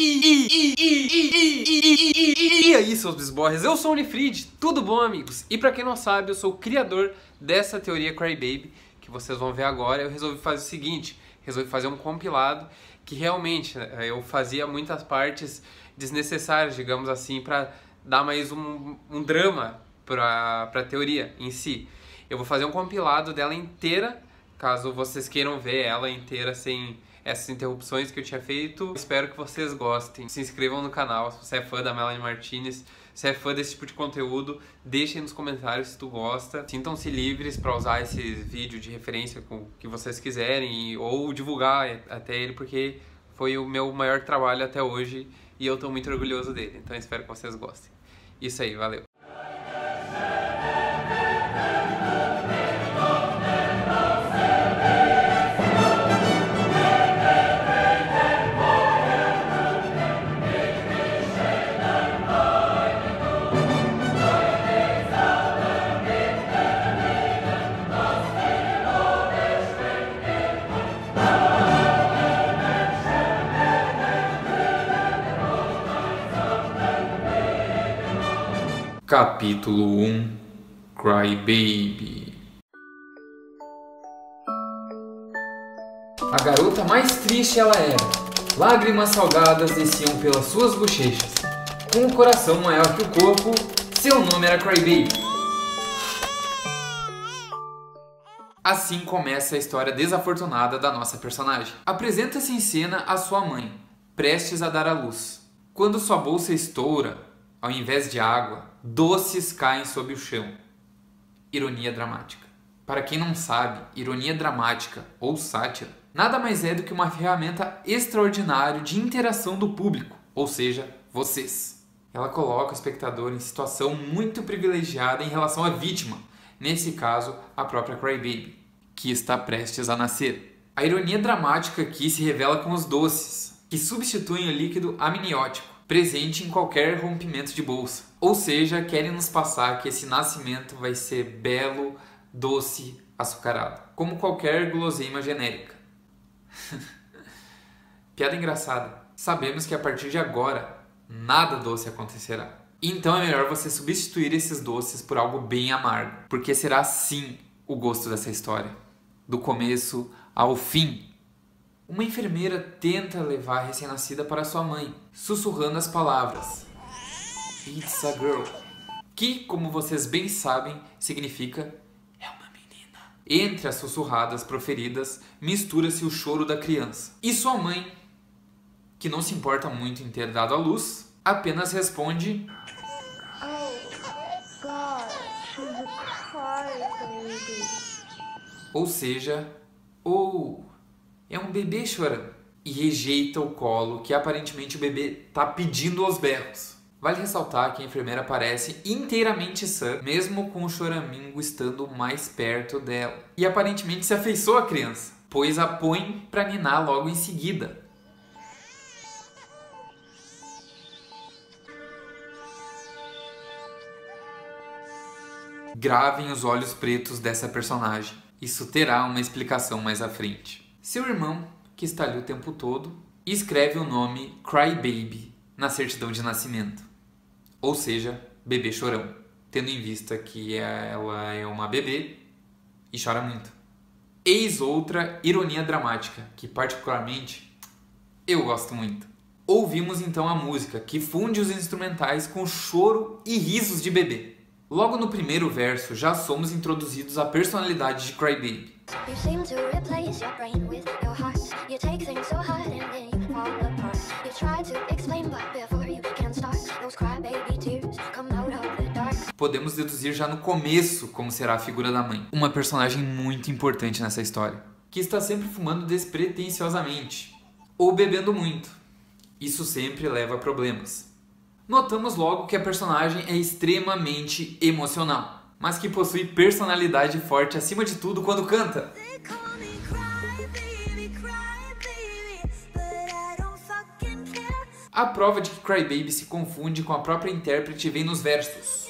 E aí, seus bisborres, eu sou o Unifrid, tudo bom, amigos? E pra quem não sabe, eu sou o criador dessa teoria Crybaby, que vocês vão ver agora. Eu resolvi fazer o seguinte, resolvi fazer um compilado que realmente né, eu fazia muitas partes desnecessárias, digamos assim, para dar mais um, um drama pra, pra teoria em si. Eu vou fazer um compilado dela inteira, caso vocês queiram ver ela inteira sem essas interrupções que eu tinha feito. Espero que vocês gostem. Se inscrevam no canal se você é fã da Melanie Martinez. Se é fã desse tipo de conteúdo, deixem nos comentários se tu gosta. Sintam-se livres para usar esse vídeo de referência com que vocês quiserem ou divulgar até ele, porque foi o meu maior trabalho até hoje e eu estou muito orgulhoso dele. Então espero que vocês gostem. Isso aí, valeu! Capítulo 1 Cry Baby A garota mais triste ela era. Lágrimas salgadas desciam pelas suas bochechas. Com o coração maior que o corpo, seu nome era Cry Baby. Assim começa a história desafortunada da nossa personagem. Apresenta-se em cena a sua mãe, prestes a dar à luz. Quando sua bolsa estoura, ao invés de água, doces caem sobre o chão. Ironia dramática. Para quem não sabe, ironia dramática ou sátira nada mais é do que uma ferramenta extraordinária de interação do público, ou seja, vocês. Ela coloca o espectador em situação muito privilegiada em relação à vítima, nesse caso, a própria Crybaby, que está prestes a nascer. A ironia dramática aqui se revela com os doces, que substituem o líquido amniótico presente em qualquer rompimento de bolsa. Ou seja, querem nos passar que esse nascimento vai ser belo, doce, açucarado, como qualquer guloseima genérica. Piada engraçada. Sabemos que a partir de agora nada doce acontecerá. Então é melhor você substituir esses doces por algo bem amargo, porque será sim o gosto dessa história, do começo ao fim. Uma enfermeira tenta levar a recém-nascida para sua mãe, sussurrando as palavras It's a girl, que, como vocês bem sabem, significa é uma menina. Entre as sussurradas proferidas, mistura-se o choro da criança. E sua mãe, que não se importa muito em ter dado à luz, apenas responde Oh, God, she's a crybaby. ou seja, ou é um bebê chorando. E rejeita o colo que aparentemente o bebê tá pedindo aos berros. Vale ressaltar que a enfermeira parece inteiramente sã, mesmo com o choramingo estando mais perto dela. E aparentemente se afeiçoa à criança, pois a põe para ninar logo em seguida. Gravem os olhos pretos dessa personagem. Isso terá uma explicação mais à frente. Seu irmão, que está ali o tempo todo, escreve o nome Crybaby na certidão de nascimento. Ou seja, bebê chorão, tendo em vista que ela é uma bebê e chora muito. Eis outra ironia dramática, que particularmente eu gosto muito. Ouvimos então a música, que funde os instrumentais com choro e risos de bebê. Logo no primeiro verso, já somos introduzidos à personalidade de Crybaby. You seem to replace your brain with your heart. You take things so hard and then you fall apart. You try to explain, but before you can start, those crybaby tears come out of the dark. Podemos deduzir já no começo como será a figura da mãe, uma personagem muito importante nessa história, que está sempre fumando despretensiosamente ou bebendo muito. Isso sempre leva a problemas. Notamos logo que a personagem é extremamente emocional, mas que possui personalidade forte acima de tudo quando canta. A prova de que Crybaby se confunde com a própria intérprete vem nos versos.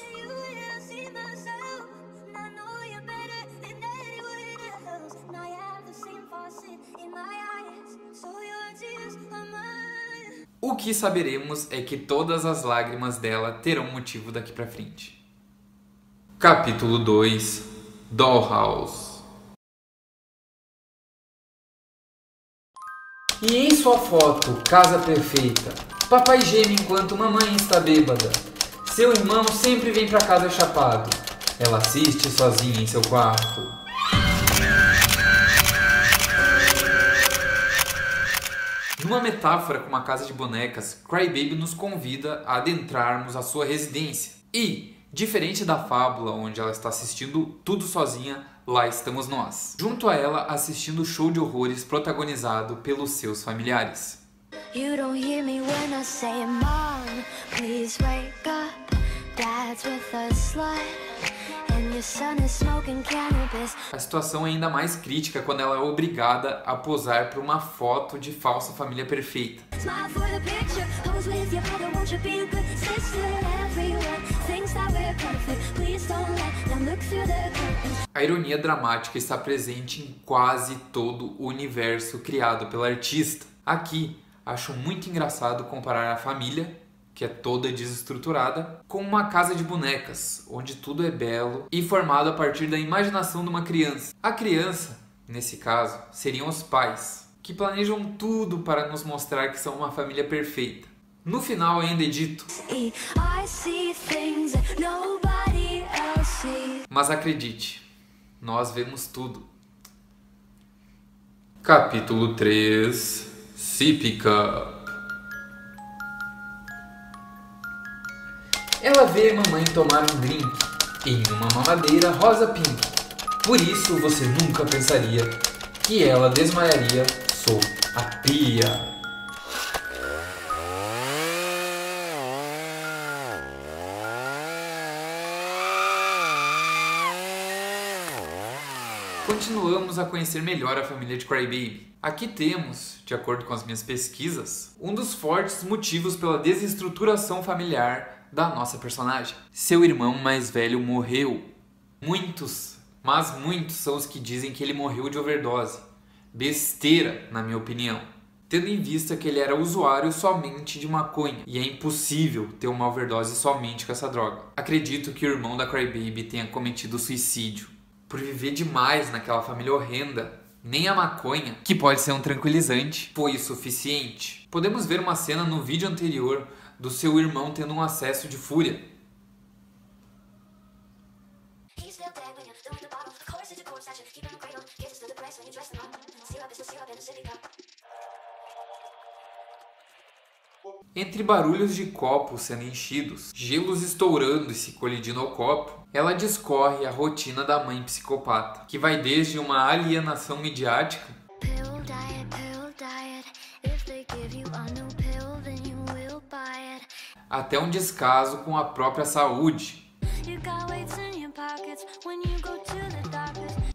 O que saberemos é que todas as lágrimas dela terão motivo daqui pra frente. Capítulo 2 Dollhouse E em sua foto, casa perfeita, papai geme enquanto mamãe está bêbada. Seu irmão sempre vem pra casa chapado. Ela assiste sozinha em seu quarto. Numa metáfora com uma casa de bonecas, Crybaby nos convida a adentrarmos a sua residência. E, diferente da fábula onde ela está assistindo tudo sozinha, lá estamos nós, junto a ela assistindo o show de horrores protagonizado pelos seus familiares. You a situação é ainda mais crítica quando ela é obrigada a posar para uma foto de falsa família perfeita. A ironia dramática está presente em quase todo o universo criado pela artista. Aqui, acho muito engraçado comparar a família, que é toda desestruturada, com uma casa de bonecas, onde tudo é belo e formado a partir da imaginação de uma criança. A criança, nesse caso, seriam os pais, que planejam tudo para nos mostrar que são uma família perfeita. No final ainda é dito, mas acredite, nós vemos tudo. Capítulo 3 Cípica Ela vê mamãe tomar um drink em uma mamadeira rosa pink. Por isso você nunca pensaria que ela desmaiaria sob a pia. Continuamos a conhecer melhor a família de Crybaby. Aqui temos, de acordo com as minhas pesquisas, um dos fortes motivos pela desestruturação familiar da nossa personagem. Seu irmão mais velho morreu. Muitos, mas muitos são os que dizem que ele morreu de overdose. Besteira, na minha opinião. Tendo em vista que ele era usuário somente de maconha e é impossível ter uma overdose somente com essa droga. Acredito que o irmão da Crybaby tenha cometido suicídio por viver demais naquela família horrenda. Nem a maconha, que pode ser um tranquilizante, foi o suficiente. Podemos ver uma cena no vídeo anterior do seu irmão tendo um acesso de fúria. Entre barulhos de copos sendo enchidos, gelos estourando e se colidindo ao copo, ela discorre a rotina da mãe psicopata, que vai desde uma alienação midiática Pill diet, pill diet. Até um descaso com a própria saúde.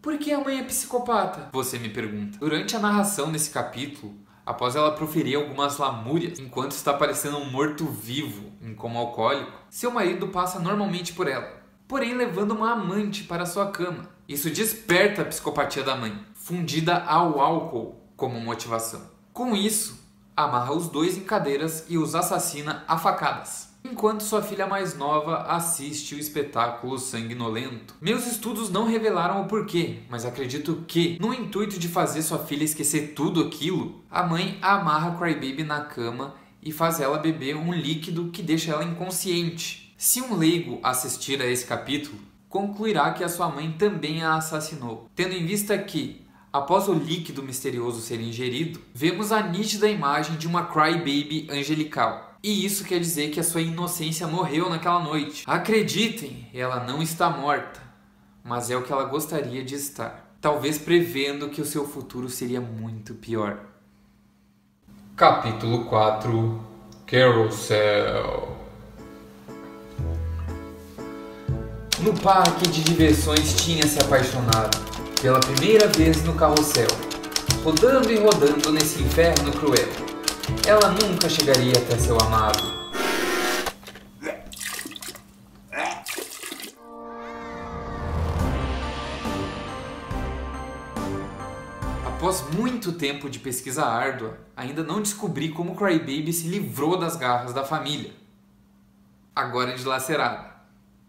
Por que a mãe é psicopata? Você me pergunta. Durante a narração desse capítulo, após ela proferir algumas lamúrias enquanto está parecendo um morto-vivo em coma alcoólico, seu marido passa normalmente por ela, porém levando uma amante para sua cama. Isso desperta a psicopatia da mãe, fundida ao álcool como motivação. Com isso, amarra os dois em cadeiras e os assassina a facadas. Enquanto sua filha mais nova assiste o espetáculo sanguinolento. Meus estudos não revelaram o porquê, mas acredito que, no intuito de fazer sua filha esquecer tudo aquilo, a mãe amarra Crybaby na cama e faz ela beber um líquido que deixa ela inconsciente. Se um leigo assistir a esse capítulo, concluirá que a sua mãe também a assassinou, tendo em vista que, após o líquido misterioso ser ingerido, vemos a nítida imagem de uma crybaby angelical. E isso quer dizer que a sua inocência morreu naquela noite. Acreditem, ela não está morta, mas é o que ela gostaria de estar. Talvez prevendo que o seu futuro seria muito pior. Capítulo 4 Carousel No parque de diversões tinha se apaixonado pela primeira vez no carrossel, rodando e rodando nesse inferno cruel. Ela nunca chegaria até seu amado. Após muito tempo de pesquisa árdua, ainda não descobri como Crybaby se livrou das garras da família. Agora é dilacerada,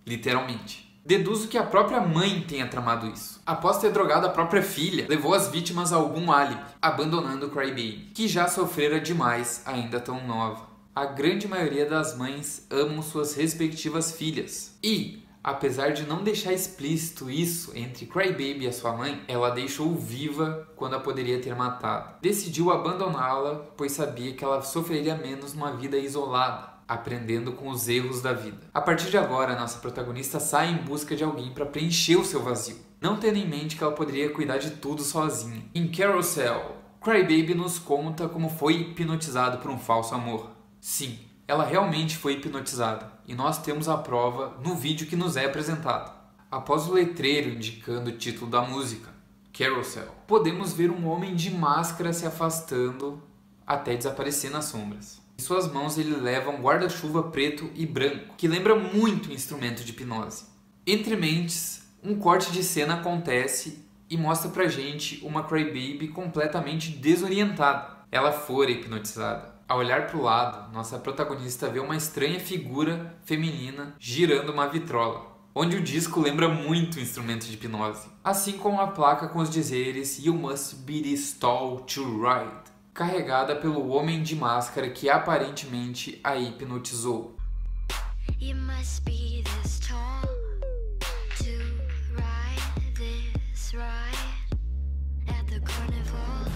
literalmente. Deduzo que a própria mãe tenha tramado isso. Após ter drogado a própria filha, levou as vítimas a algum álibi, abandonando Crybaby, que já sofrera demais ainda tão nova. A grande maioria das mães amam suas respectivas filhas. E, apesar de não deixar explícito isso entre Crybaby e a sua mãe, ela deixou viva quando a poderia ter matado. Decidiu abandoná-la, pois sabia que ela sofreria menos numa vida isolada aprendendo com os erros da vida. A partir de agora, nossa protagonista sai em busca de alguém para preencher o seu vazio, não tendo em mente que ela poderia cuidar de tudo sozinha. Em Carousel, Crybaby nos conta como foi hipnotizado por um falso amor. Sim, ela realmente foi hipnotizada, e nós temos a prova no vídeo que nos é apresentado. Após o letreiro indicando o título da música, Carousel, podemos ver um homem de máscara se afastando até desaparecer nas sombras. Em suas mãos ele leva um guarda-chuva preto e branco, que lembra muito um instrumento de hipnose. Entre mentes, um corte de cena acontece e mostra pra gente uma Crybaby completamente desorientada. Ela fora hipnotizada. Ao olhar para o lado, nossa protagonista vê uma estranha figura feminina girando uma vitrola, onde o disco lembra muito um instrumento de hipnose, assim como a placa com os dizeres You must be this tall to ride carregada pelo homem de máscara que aparentemente a hipnotizou.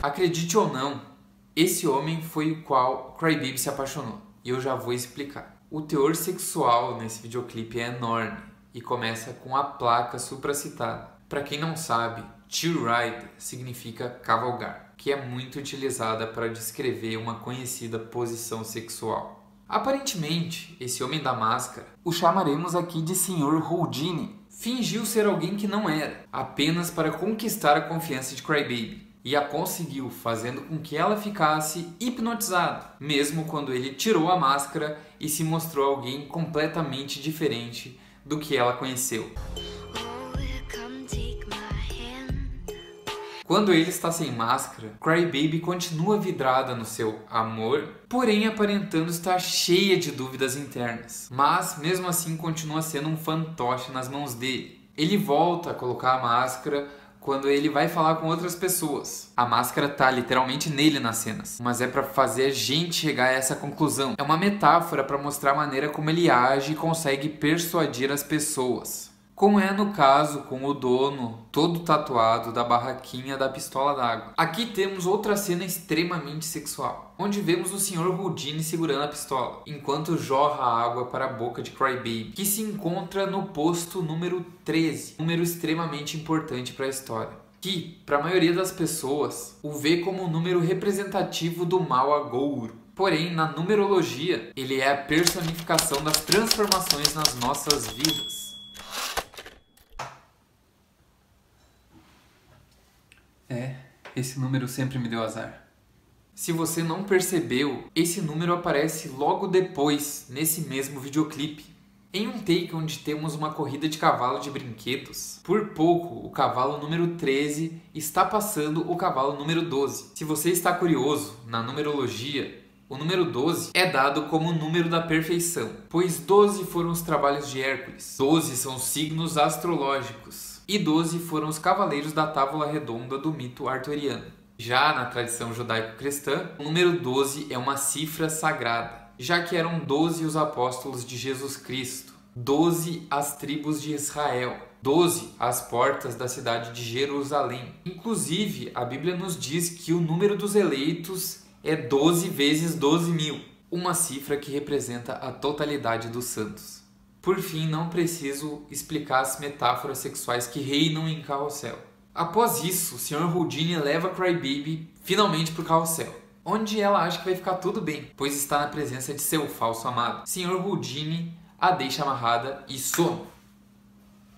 Acredite ou não, esse homem foi o qual Crybaby se apaixonou. E eu já vou explicar. O teor sexual nesse videoclipe é enorme e começa com a placa supracitada. Para quem não sabe, to ride significa cavalgar, que é muito utilizada para descrever uma conhecida posição sexual. Aparentemente, esse homem da máscara, o chamaremos aqui de Sr. Houdini, fingiu ser alguém que não era, apenas para conquistar a confiança de Crybaby. E a conseguiu, fazendo com que ela ficasse hipnotizada, mesmo quando ele tirou a máscara e se mostrou alguém completamente diferente do que ela conheceu. Quando ele está sem máscara, Crybaby continua vidrada no seu amor, porém aparentando estar cheia de dúvidas internas. Mas mesmo assim continua sendo um fantoche nas mãos dele. Ele volta a colocar a máscara quando ele vai falar com outras pessoas. A máscara tá literalmente nele nas cenas, mas é para fazer a gente chegar a essa conclusão. É uma metáfora para mostrar a maneira como ele age e consegue persuadir as pessoas. Como é no caso com o dono, todo tatuado da barraquinha da pistola d'água. Aqui temos outra cena extremamente sexual, onde vemos o Sr. Houdini segurando a pistola, enquanto jorra água para a boca de Crybaby, que se encontra no posto número 13, número extremamente importante para a história. Que, para a maioria das pessoas, o vê como um número representativo do mal agouro. Porém, na numerologia, ele é a personificação das transformações nas nossas vidas. É, esse número sempre me deu azar. Se você não percebeu, esse número aparece logo depois, nesse mesmo videoclipe. Em um take onde temos uma corrida de cavalo de brinquedos, por pouco o cavalo número 13 está passando o cavalo número 12. Se você está curioso, na numerologia, o número 12 é dado como o número da perfeição, pois 12 foram os trabalhos de Hércules, 12 são os signos astrológicos e 12 foram os cavaleiros da tábua redonda do mito arturiano. Já na tradição judaico-cristã, o número 12 é uma cifra sagrada, já que eram 12 os apóstolos de Jesus Cristo, 12 as tribos de Israel, 12 as portas da cidade de Jerusalém. Inclusive, a Bíblia nos diz que o número dos eleitos é 12 vezes 12 mil, uma cifra que representa a totalidade dos santos. Por fim, não preciso explicar as metáforas sexuais que reinam em Carrossel. Após isso, o Sr. Houdini leva Crybaby finalmente para o carrossel, onde ela acha que vai ficar tudo bem, pois está na presença de seu falso amado. Sr. Houdini a deixa amarrada e some.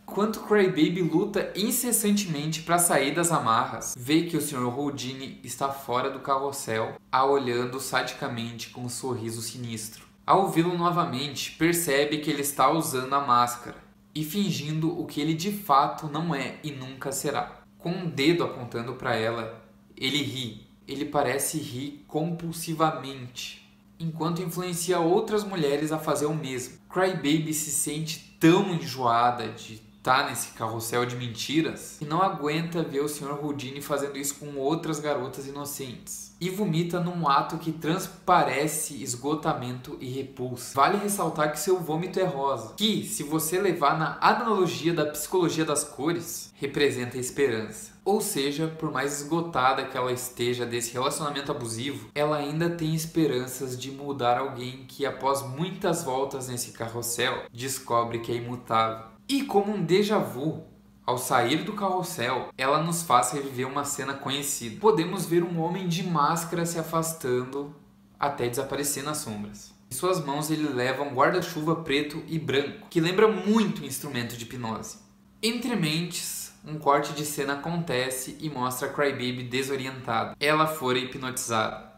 Enquanto Crybaby luta incessantemente para sair das amarras, vê que o Sr. Houdini está fora do carrossel, a olhando sadicamente com um sorriso sinistro. Ao vê-lo novamente, percebe que ele está usando a máscara e fingindo o que ele de fato não é e nunca será. Com um dedo apontando para ela, ele ri. Ele parece rir compulsivamente, enquanto influencia outras mulheres a fazer o mesmo. Crybaby se sente tão enjoada de estar nesse carrossel de mentiras que não aguenta ver o Sr. Houdini fazendo isso com outras garotas inocentes. E vomita num ato que transparece esgotamento e repulsa. Vale ressaltar que seu vômito é rosa, que, se você levar na analogia da psicologia das cores, representa esperança. Ou seja, por mais esgotada que ela esteja desse relacionamento abusivo, ela ainda tem esperanças de mudar alguém que, após muitas voltas nesse carrossel, descobre que é imutável. E como um déjà vu, ao sair do carrossel, ela nos faz reviver uma cena conhecida. Podemos ver um homem de máscara se afastando até desaparecer nas sombras. Em suas mãos ele leva um guarda-chuva preto e branco, que lembra muito um instrumento de hipnose. Entre mentes, um corte de cena acontece e mostra a Crybaby desorientada. Ela fora hipnotizada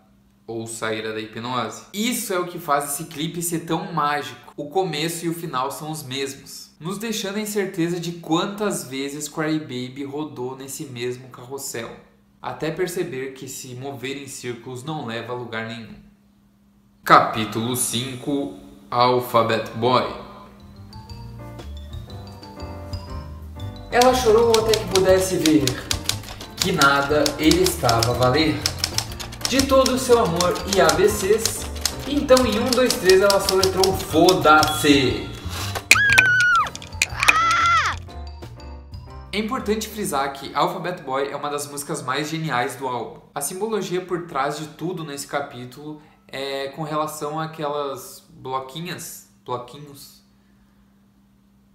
ou saíra da hipnose. Isso é o que faz esse clipe ser tão mágico. O começo e o final são os mesmos, nos deixando em certeza de quantas vezes Crybaby rodou nesse mesmo carrossel, até perceber que se mover em círculos não leva a lugar nenhum. Capítulo 5 Alphabet Boy Ela chorou até que pudesse ver que nada ele estava a valer. De todo o seu amor e ABCs, então em 1, 2, 3 ela soletrou Foda-se! É importante frisar que Alphabet Boy é uma das músicas mais geniais do álbum. A simbologia por trás de tudo nesse capítulo é com relação àquelas bloquinhas, bloquinhos,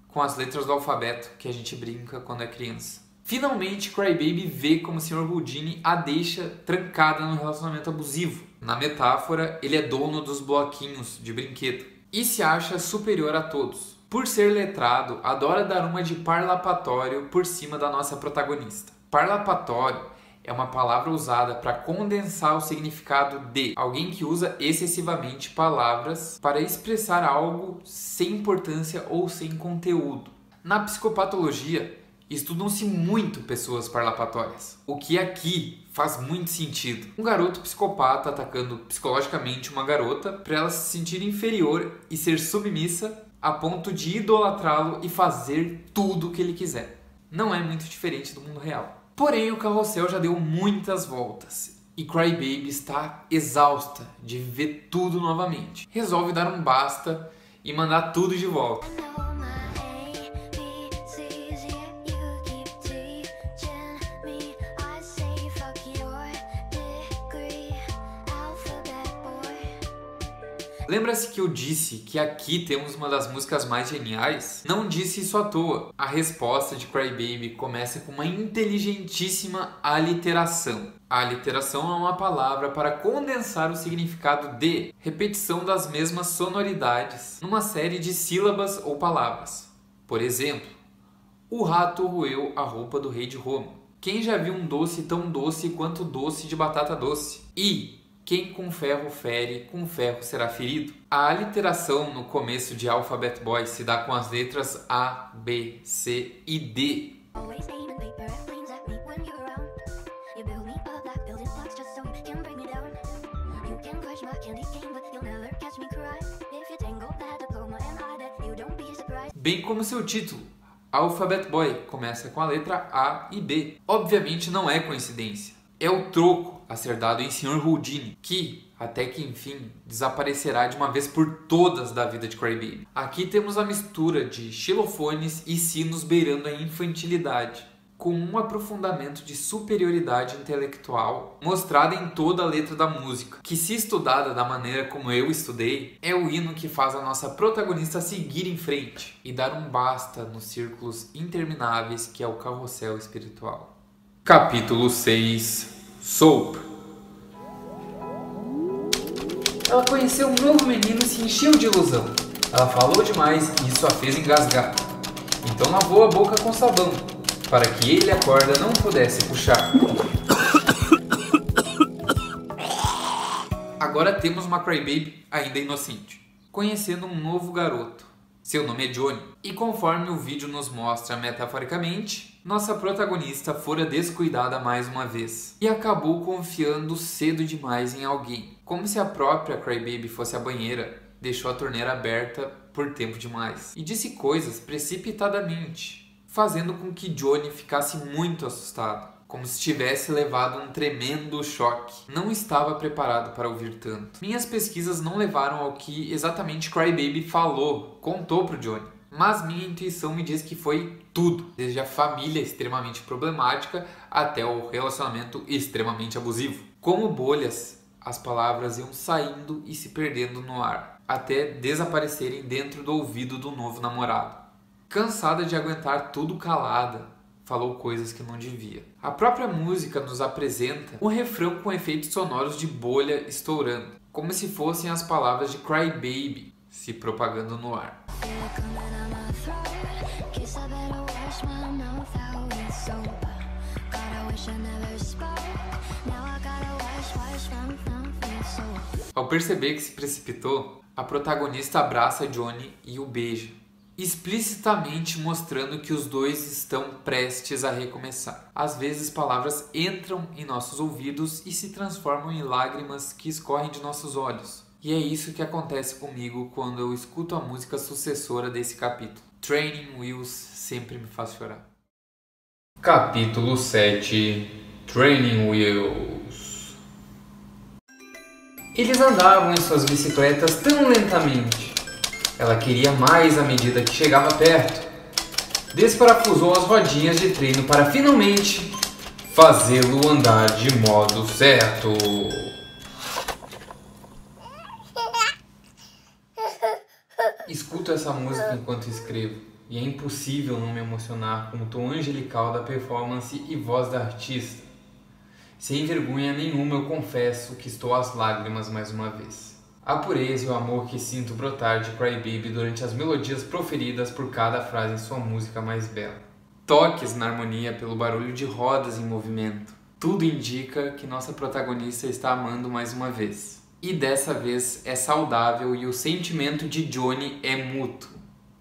com as letras do alfabeto que a gente brinca quando é criança. Finalmente, Crybaby vê como o Sr. Houdini a deixa trancada no relacionamento abusivo. Na metáfora, ele é dono dos bloquinhos de brinquedo e se acha superior a todos. Por ser letrado, adora dar uma de parlapatório por cima da nossa protagonista. Parlapatório é uma palavra usada para condensar o significado de alguém que usa excessivamente palavras para expressar algo sem importância ou sem conteúdo. Na psicopatologia, estudam-se muito pessoas parlapatórias, o que aqui faz muito sentido. Um garoto psicopata atacando psicologicamente uma garota para ela se sentir inferior e ser submissa a ponto de idolatrá-lo e fazer tudo o que ele quiser. Não é muito diferente do mundo real. Porém, o carrossel já deu muitas voltas e Crybaby está exausta de viver tudo novamente. Resolve dar um basta e mandar tudo de volta. Lembra-se que eu disse que aqui temos uma das músicas mais geniais? Não disse isso à toa. A resposta de Crybaby começa com uma inteligentíssima aliteração. A aliteração é uma palavra para condensar o significado de repetição das mesmas sonoridades numa série de sílabas ou palavras. Por exemplo, o rato roeu a roupa do rei de Roma. Quem já viu um doce tão doce quanto doce de batata doce? E quem com ferro fere, com ferro será ferido. A aliteração no começo de Alphabet Boy se dá com as letras A, B, C e D. Bem como seu título. Alphabet Boy começa com a letra A e B. Obviamente não é coincidência. É o troco a ser dado em Sr. Houdini, que, até que enfim, desaparecerá de uma vez por todas da vida de Crybaby. Aqui temos a mistura de xilofones e sinos beirando a infantilidade, com um aprofundamento de superioridade intelectual mostrada em toda a letra da música, que se estudada da maneira como eu estudei, é o hino que faz a nossa protagonista seguir em frente e dar um basta nos círculos intermináveis que é o carrossel espiritual. Capítulo 6 Soap Ela conheceu um novo menino e se encheu de ilusão. Ela falou demais e isso a fez engasgar. Então lavou a boca com sabão, para que ele a corda não pudesse puxar. Agora temos uma Crybaby ainda inocente, conhecendo um novo garoto. Seu nome é Johnny, e conforme o vídeo nos mostra metaforicamente, Nossa protagonista fora descuidada mais uma vez e acabou confiando cedo demais em alguém. Como se a própria Crybaby fosse a banheira, deixou a torneira aberta por tempo demais e disse coisas precipitadamente, fazendo com que Johnny ficasse muito assustado, como se tivesse levado um tremendo choque. Não estava preparado para ouvir tanto. Minhas pesquisas não levaram ao que exatamente Crybaby falou, contou pro Johnny. Mas minha intuição me diz que foi tudo, desde a família extremamente problemática até o relacionamento extremamente abusivo. Como bolhas, as palavras iam saindo e se perdendo no ar, até desaparecerem dentro do ouvido do novo namorado. Cansada de aguentar tudo calada, falou coisas que não devia. A própria música nos apresenta um refrão com efeitos sonoros de bolha estourando, como se fossem as palavras de Cry Baby se propagando no ar. Ao perceber que se precipitou, a protagonista abraça Johnny e o beija, explicitamente mostrando que os dois estão prestes a recomeçar. Às vezes, palavras entram em nossos ouvidos e se transformam em lágrimas que escorrem de nossos olhos. E é isso que acontece comigo quando eu escuto a música sucessora desse capítulo. Training Wheels sempre me faz chorar. Capítulo 7 Training Wheels Eles andavam em suas bicicletas tão lentamente. Ela queria mais à medida que chegava perto. Desparafusou as rodinhas de treino para finalmente fazê-lo andar de modo certo. Escuto essa música enquanto escrevo e é impossível não me emocionar com o tom angelical da performance e voz da artista. Sem vergonha nenhuma eu confesso que estou às lágrimas mais uma vez. A pureza e o amor que sinto brotar de Crybaby durante as melodias proferidas por cada frase em sua música mais bela. Toques na harmonia pelo barulho de rodas em movimento. Tudo indica que nossa protagonista está amando mais uma vez. E dessa vez é saudável e o sentimento de Johnny é mútuo.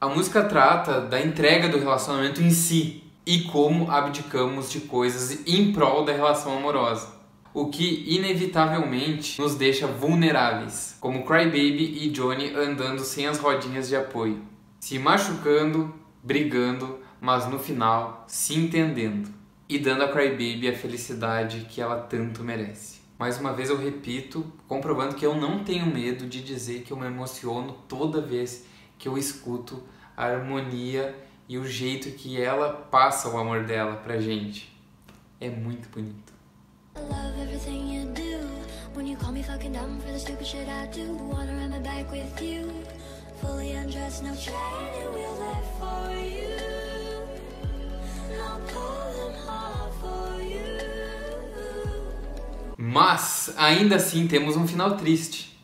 A música trata da entrega do relacionamento em si e como abdicamos de coisas em prol da relação amorosa, o que inevitavelmente nos deixa vulneráveis, como Crybaby e Johnny andando sem as rodinhas de apoio, se machucando, brigando, mas no final se entendendo e dando a Crybaby a felicidade que ela tanto merece. Mais uma vez eu repito, comprovando que eu não tenho medo de dizer que eu me emociono toda vez que eu escuto a harmonia e o jeito que ela passa o amor dela pra gente. É muito bonito. I Mas ainda assim temos um final triste.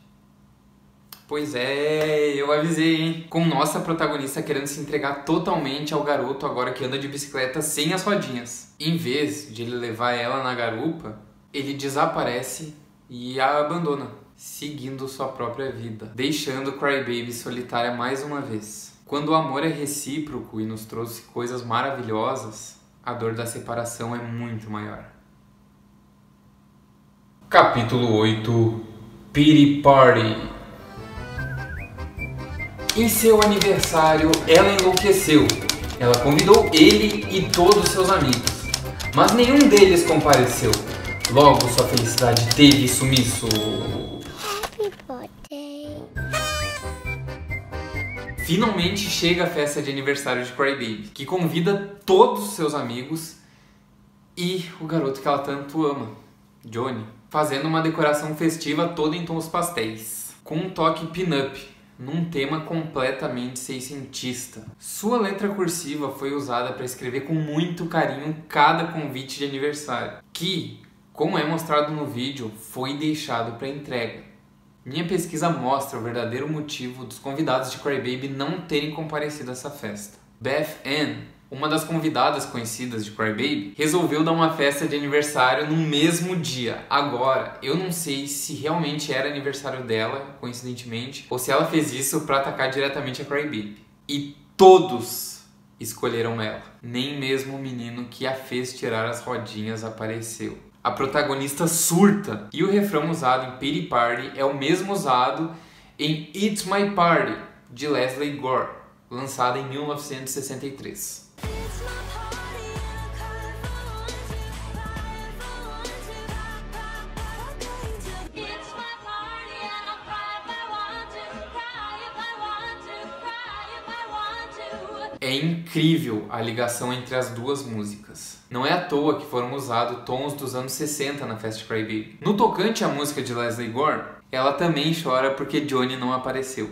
Pois é, eu avisei, hein? Com nossa protagonista querendo se entregar totalmente ao garoto agora que anda de bicicleta sem as rodinhas. Em vez de ele levar ela na garupa, ele desaparece e a abandona, seguindo sua própria vida, deixando Crybaby solitária mais uma vez. Quando o amor é recíproco e nos trouxe coisas maravilhosas, a dor da separação é muito maior. Capítulo 8 Pity Party Em seu aniversário, ela enlouqueceu. Ela convidou ele e todos seus amigos, mas nenhum deles compareceu. Logo, sua felicidade teve sumiço. Happy birthday. Finalmente chega a festa de aniversário de Crybaby, que convida todos os seus amigos e o garoto que ela tanto ama, Johnny, fazendo uma decoração festiva toda em tons pastéis, com um toque pin-up, num tema completamente seiscentista. Sua letra cursiva foi usada para escrever com muito carinho cada convite de aniversário, que, como é mostrado no vídeo, foi deixado para entrega. Minha pesquisa mostra o verdadeiro motivo dos convidados de Crybaby não terem comparecido a essa festa. Beth Ann, uma das convidadas conhecidas de Crybaby, resolveu dar uma festa de aniversário no mesmo dia. Agora, eu não sei se realmente era aniversário dela, coincidentemente, ou se ela fez isso para atacar diretamente a Crybaby. E todos, escolheram ela. Nem mesmo o menino que a fez tirar as rodinhas apareceu. A protagonista surta e o refrão usado em Pity Party é o mesmo usado em It's My Party de Leslie Gore, lançada em 1963. É incrível a ligação entre as duas músicas. Não é à toa que foram usados tons dos anos 60 na Fast Cry Baby. No tocante à música de Leslie Gore, ela também chora porque Johnny não apareceu.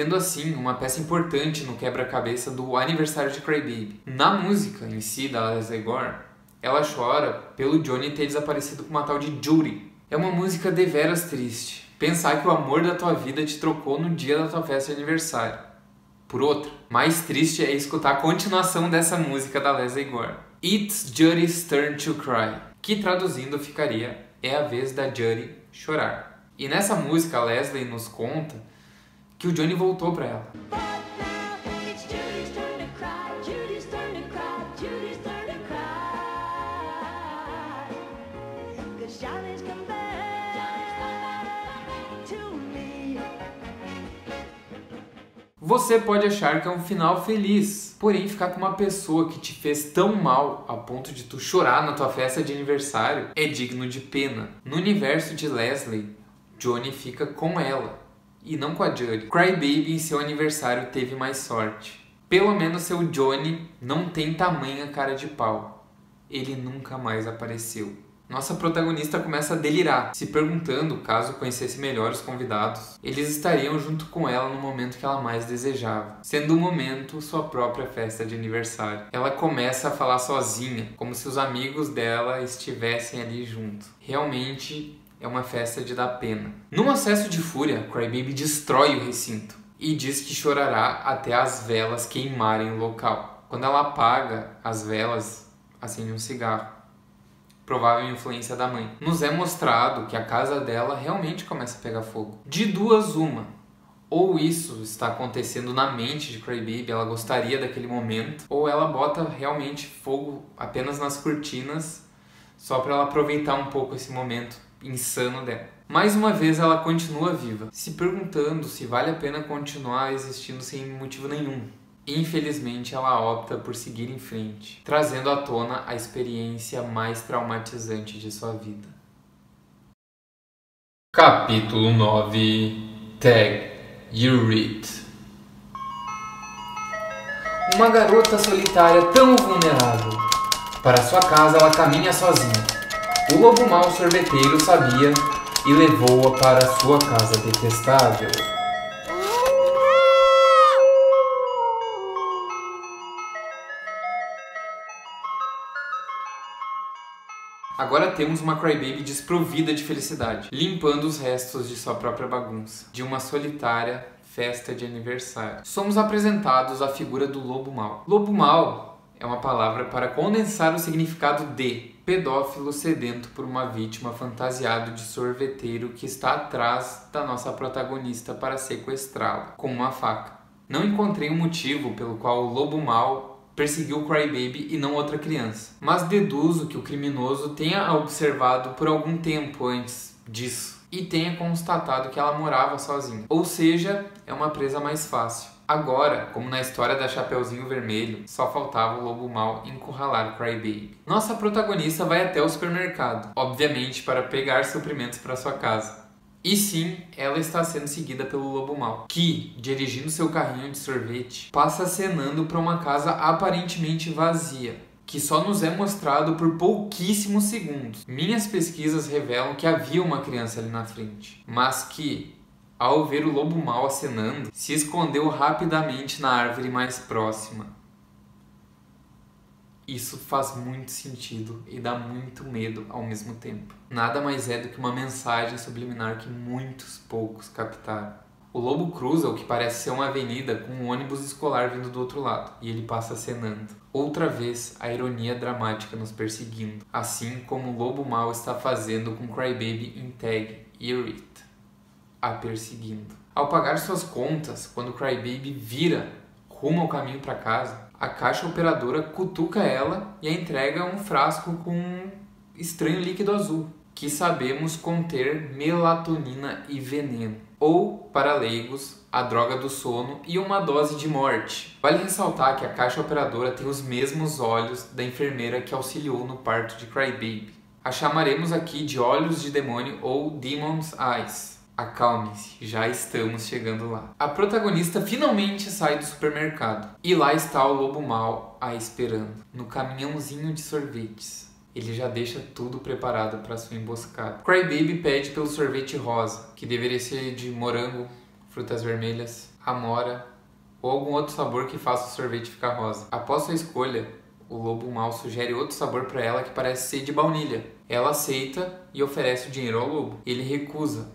Tendo assim uma peça importante no quebra-cabeça do aniversário de Crybaby. Na música em si da Leslie Gore, ela chora pelo Johnny ter desaparecido com uma tal de Judy. É uma música deveras triste. Pensar que o amor da tua vida te trocou no dia da tua festa de aniversário. Por outra, mais triste é escutar a continuação dessa música da Leslie Gore. It's Judy's Turn to Cry, que traduzindo ficaria É a vez da Judy chorar. E nessa música Leslie nos conta que o Johnny voltou pra ela. Você pode achar que é um final feliz, porém ficar com uma pessoa que te fez tão mal a ponto de tu chorar na tua festa de aniversário é digno de pena. No universo de Leslie, Johnny fica com ela e não com a Judy. Crybaby em seu aniversário teve mais sorte. Pelo menos seu Johnny não tem tamanha cara de pau. Ele nunca mais apareceu. Nossa protagonista começa a delirar, se perguntando, caso conhecesse melhor os convidados, eles estariam junto com ela no momento que ela mais desejava, sendo o momento sua própria festa de aniversário. Ela começa a falar sozinha, como se os amigos dela estivessem ali junto. Realmente é uma festa de dar pena. Num acesso de fúria, Crybaby destrói o recinto e diz que chorará até as velas queimarem o local. Quando ela apaga as velas, acende um cigarro provável influência da mãe. Nos é mostrado que a casa dela realmente começa a pegar fogo. De duas, uma. Ou isso está acontecendo na mente de Crybaby, ela gostaria daquele momento, ou ela bota realmente fogo apenas nas cortinas, só para ela aproveitar um pouco esse momento insano dela. Mais uma vez ela continua viva, se perguntando se vale a pena continuar existindo sem motivo nenhum. Infelizmente, ela opta por seguir em frente, trazendo à tona a experiência mais traumatizante de sua vida. Capítulo 9 Tag You Read Uma garota solitária tão vulnerável. Para sua casa, ela caminha sozinha. O lobo mau sorveteiro sabia e levou-a para sua casa detestável. Agora temos uma Crybaby desprovida de felicidade, limpando os restos de sua própria bagunça, de uma solitária festa de aniversário. Somos apresentados à figura do lobo mau. Lobo mau é uma palavra para condensar o significado de pedófilo sedento por uma vítima fantasiado de sorveteiro que está atrás da nossa protagonista para sequestrá-la com uma faca. Não encontrei um motivo pelo qual o lobo mau perseguiu Crybaby e não outra criança, mas deduzo que o criminoso tenha observado por algum tempo antes disso e tenha constatado que ela morava sozinha. Ou seja, é uma presa mais fácil. Agora, como na história da Chapeuzinho Vermelho, só faltava o lobo mau encurralar Crybaby. Nossa protagonista vai até o supermercado, obviamente para pegar suprimentos para sua casa. E sim, ela está sendo seguida pelo lobo mau, que, dirigindo seu carrinho de sorvete, passa acenando para uma casa aparentemente vazia, que só nos é mostrado por pouquíssimos segundos. Minhas pesquisas revelam que havia uma criança ali na frente, mas que, ao ver o lobo mau acenando, se escondeu rapidamente na árvore mais próxima. Isso faz muito sentido e dá muito medo ao mesmo tempo. Nada mais é do que uma mensagem subliminar que muitos poucos captaram. O lobo cruza o que parece ser uma avenida com um ônibus escolar vindo do outro lado, e ele passa acenando. Outra vez, a ironia dramática nos perseguindo, assim como o lobo mau está fazendo com Crybaby em Tag e a perseguindo. Ao pagar suas contas, quando Crybaby vira rumo ao caminho para casa, a caixa operadora cutuca ela e a entrega um frasco com um estranho líquido azul, que sabemos conter melatonina e veneno, ou, para leigos, a droga do sono e uma dose de morte. Vale ressaltar que a caixa operadora tem os mesmos olhos da enfermeira que auxiliou no parto de Crybaby. A chamaremos aqui de olhos de demônio ou Demon's Eyes. Acalme-se, já estamos chegando lá. A protagonista finalmente sai do supermercado e lá está o lobo mau a esperando, no caminhãozinho de sorvetes. Ele já deixa tudo preparado para sua emboscada. Crybaby pede pelo sorvete rosa, que deveria ser de morango, frutas vermelhas, amora ou algum outro sabor que faça o sorvete ficar rosa. Após sua escolha, o lobo mau sugere outro sabor para ela que parece ser de baunilha. Ela aceita e oferece o dinheiro ao lobo. Ele recusa,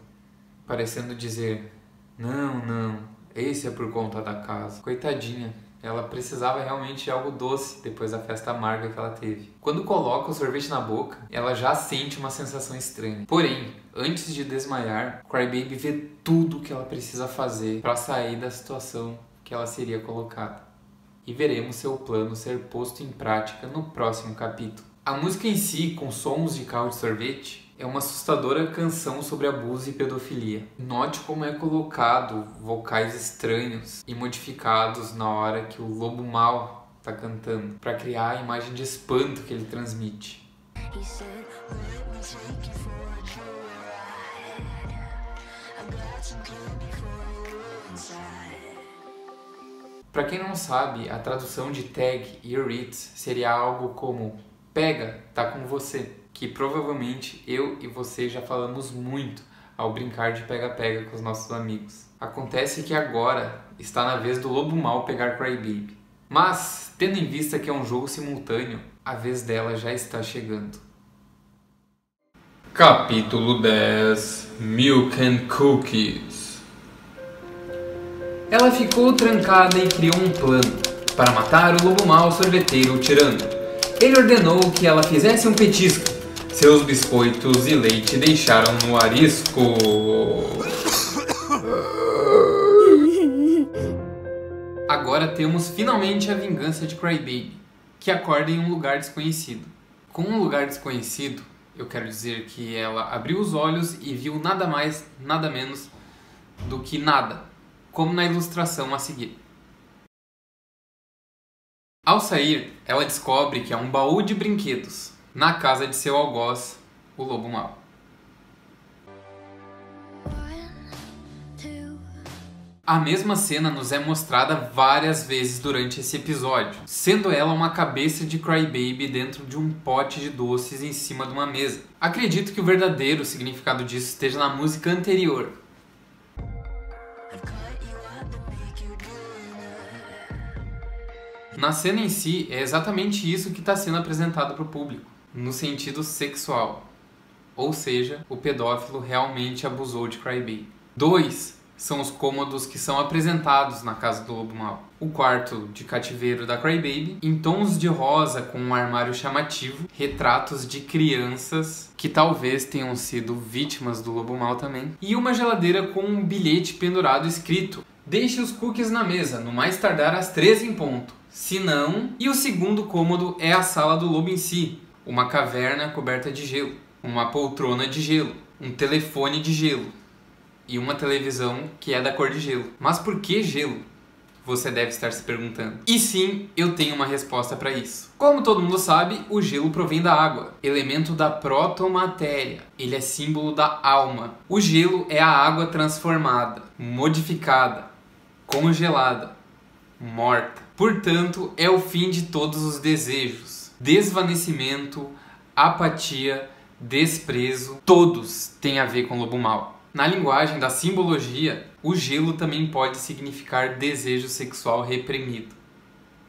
parecendo dizer: Não, não, esse é por conta da casa. Coitadinha, ela precisava realmente de algo doce depois da festa amarga que ela teve. Quando coloca o sorvete na boca, ela já sente uma sensação estranha. Porém, antes de desmaiar, Crybaby vê tudo que ela precisa fazer para sair da situação que ela seria colocada. E veremos seu plano ser posto em prática no próximo capítulo. A música em si, com sons de carro de sorvete, é uma assustadora canção sobre abuso e pedofilia. Note como é colocado vocais estranhos e modificados na hora que o lobo mau está cantando, para criar a imagem de espanto que ele transmite. Para quem não sabe, a tradução de tag e reads seria algo como pega, tá com você, que provavelmente eu e você já falamos muito ao brincar de pega-pega com os nossos amigos. Acontece que agora está na vez do lobo mal pegar Crybaby. Mas, tendo em vista que é um jogo simultâneo, a vez dela já está chegando. Capítulo 10 Milk and Cookies Ela ficou trancada e criou um plano para matar o lobo mau sorveteiro tirando. Ele ordenou que ela fizesse um petisco. Seus biscoitos e leite deixaram no arisco. Agora temos finalmente a vingança de Crybaby, que acorda em um lugar desconhecido. Com um lugar desconhecido, eu quero dizer que ela abriu os olhos e viu nada mais, nada menos do que nada, como na ilustração a seguir. Ao sair, ela descobre que é um baú de brinquedos na casa de seu algoz, o lobo mau. A mesma cena nos é mostrada várias vezes durante esse episódio, sendo ela uma cabeça de Crybaby dentro de um pote de doces em cima de uma mesa. Acredito que o verdadeiro significado disso esteja na música anterior. Na cena em si, é exatamente isso que está sendo apresentado para o público, no sentido sexual. Ou seja, o pedófilo realmente abusou de Crybaby. Dois são os cômodos que são apresentados na casa do Lobo Mau. O quarto de cativeiro da Crybaby, em tons de rosa com um armário chamativo, retratos de crianças que talvez tenham sido vítimas do Lobo Mau também, e uma geladeira com um bilhete pendurado escrito: Deixe os cookies na mesa, no mais tardar às 13 em ponto. Se não, e o segundo cômodo é a sala do lobo em si, uma caverna coberta de gelo, uma poltrona de gelo, um telefone de gelo e uma televisão que é da cor de gelo. Mas por que gelo? Você deve estar se perguntando. E sim, eu tenho uma resposta para isso. Como todo mundo sabe, o gelo provém da água, elemento da protomatéria. Ele é símbolo da alma. O gelo é a água transformada, modificada, congelada, morta. Portanto, é o fim de todos os desejos. Desvanecimento, apatia, desprezo, todos têm a ver com o lobo mau. Na linguagem da simbologia, o gelo também pode significar desejo sexual reprimido.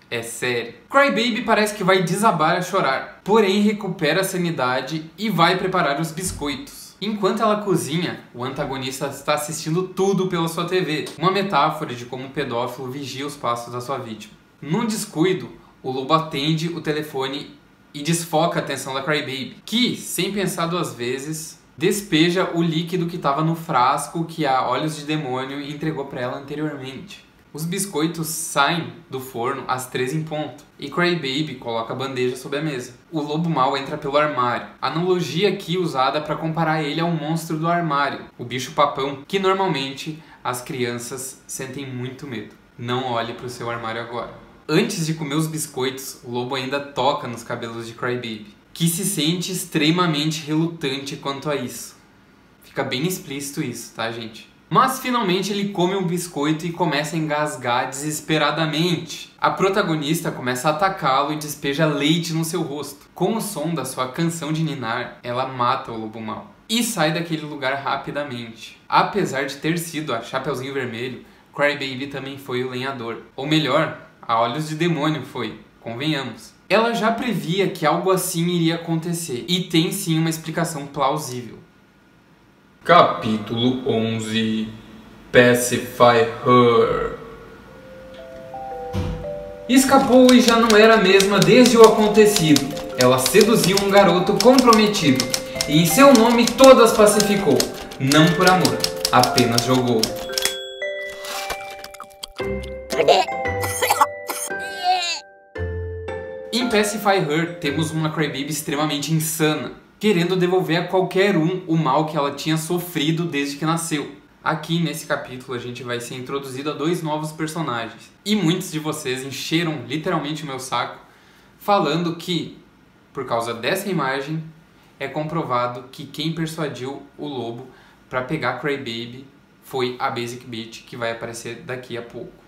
É sério. Crybaby parece que vai desabar a chorar, porém recupera a sanidade e vai preparar os biscoitos. Enquanto ela cozinha, o antagonista está assistindo tudo pela sua TV, uma metáfora de como um pedófilo vigia os passos da sua vítima. Num descuido, o lobo atende o telefone e desfoca a atenção da Crybaby, que, sem pensar duas vezes, despeja o líquido que estava no frasco que a Olhos de Demônio entregou para ela anteriormente. Os biscoitos saem do forno às três em ponto e Crybaby coloca a bandeja sobre a mesa. O lobo mau entra pelo armário. Analogia aqui usada para comparar ele ao monstro do armário, o bicho papão, que normalmente as crianças sentem muito medo. Não olhe para o seu armário agora. Antes de comer os biscoitos, o lobo ainda toca nos cabelos de Crybaby, que se sente extremamente relutante quanto a isso. Fica bem explícito isso, tá, gente? Mas finalmente ele come um biscoito e começa a engasgar desesperadamente. A protagonista começa a atacá-lo e despeja leite no seu rosto. Com o som da sua canção de ninar, ela mata o lobo mau e sai daquele lugar rapidamente. Apesar de ter sido a Chapeuzinho Vermelho, Crybaby também foi o lenhador. Ou melhor, a Olhos de Demônio foi, convenhamos. Ela já previa que algo assim iria acontecer e tem sim uma explicação plausível. Capítulo 11 Pacify Her Escapou e já não era a mesma desde o acontecido. Ela seduziu um garoto comprometido e em seu nome todas pacificou. Não por amor, apenas jogou. Pacify Her temos uma Crybaby extremamente insana, querendo devolver a qualquer um o mal que ela tinha sofrido desde que nasceu. Aqui nesse capítulo a gente vai ser introduzido a dois novos personagens. E muitos de vocês encheram literalmente o meu saco falando que, por causa dessa imagem, é comprovado que quem persuadiu o lobo para pegar Crybaby foi a Basic Beat, que vai aparecer daqui a pouco.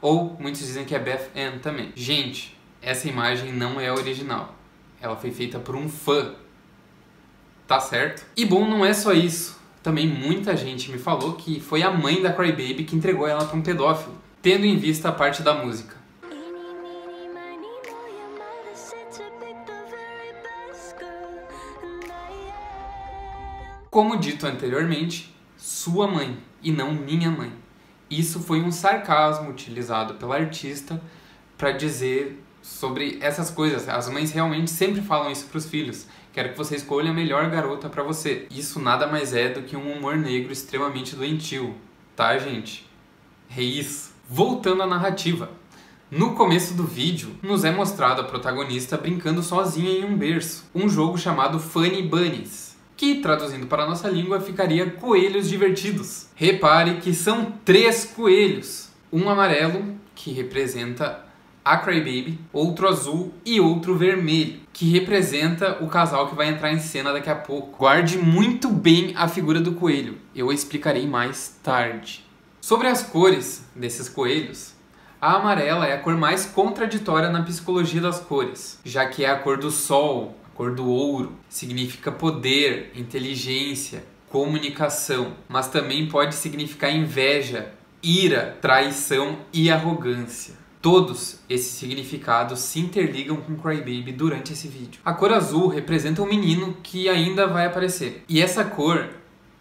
Ou muitos dizem que é Beth Ann também. Gente, essa imagem não é original. Ela foi feita por um fã. Tá certo? E bom, não é só isso. Também muita gente me falou que foi a mãe da Crybaby que entregou ela para um pedófilo, tendo em vista a parte da música. Como dito anteriormente, sua mãe e não minha mãe. Isso foi um sarcasmo utilizado pela artista para dizer sobre essas coisas. As mães realmente sempre falam isso para os filhos. Quero que você escolha a melhor garota para você. Isso nada mais é do que um humor negro extremamente doentio, tá, gente? É isso. Voltando à narrativa. No começo do vídeo, nos é mostrado a protagonista brincando sozinha em um berço, um jogo chamado Funny Bunnies, que traduzindo para a nossa língua ficaria coelhos divertidos. Repare que são três coelhos, um amarelo que representa a Crybaby, outro azul e outro vermelho, que representa o casal que vai entrar em cena daqui a pouco. Guarde muito bem a figura do coelho, eu explicarei mais tarde. Sobre as cores desses coelhos, a amarela é a cor mais contraditória na psicologia das cores, já que é a cor do sol, a cor do ouro, significa poder, inteligência, comunicação, mas também pode significar inveja, ira, traição e arrogância. Todos esses significados se interligam com Crybaby durante esse vídeo. A cor azul representa um menino que ainda vai aparecer. E essa cor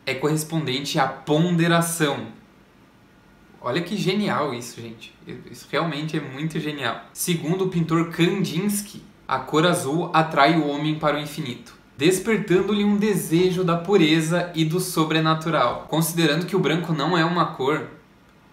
é correspondente à ponderação. Olha que genial isso, gente. Isso realmente é muito genial. Segundo o pintor Kandinsky, a cor azul atrai o homem para o infinito, despertando-lhe um desejo da pureza e do sobrenatural. Considerando que o branco não é uma cor,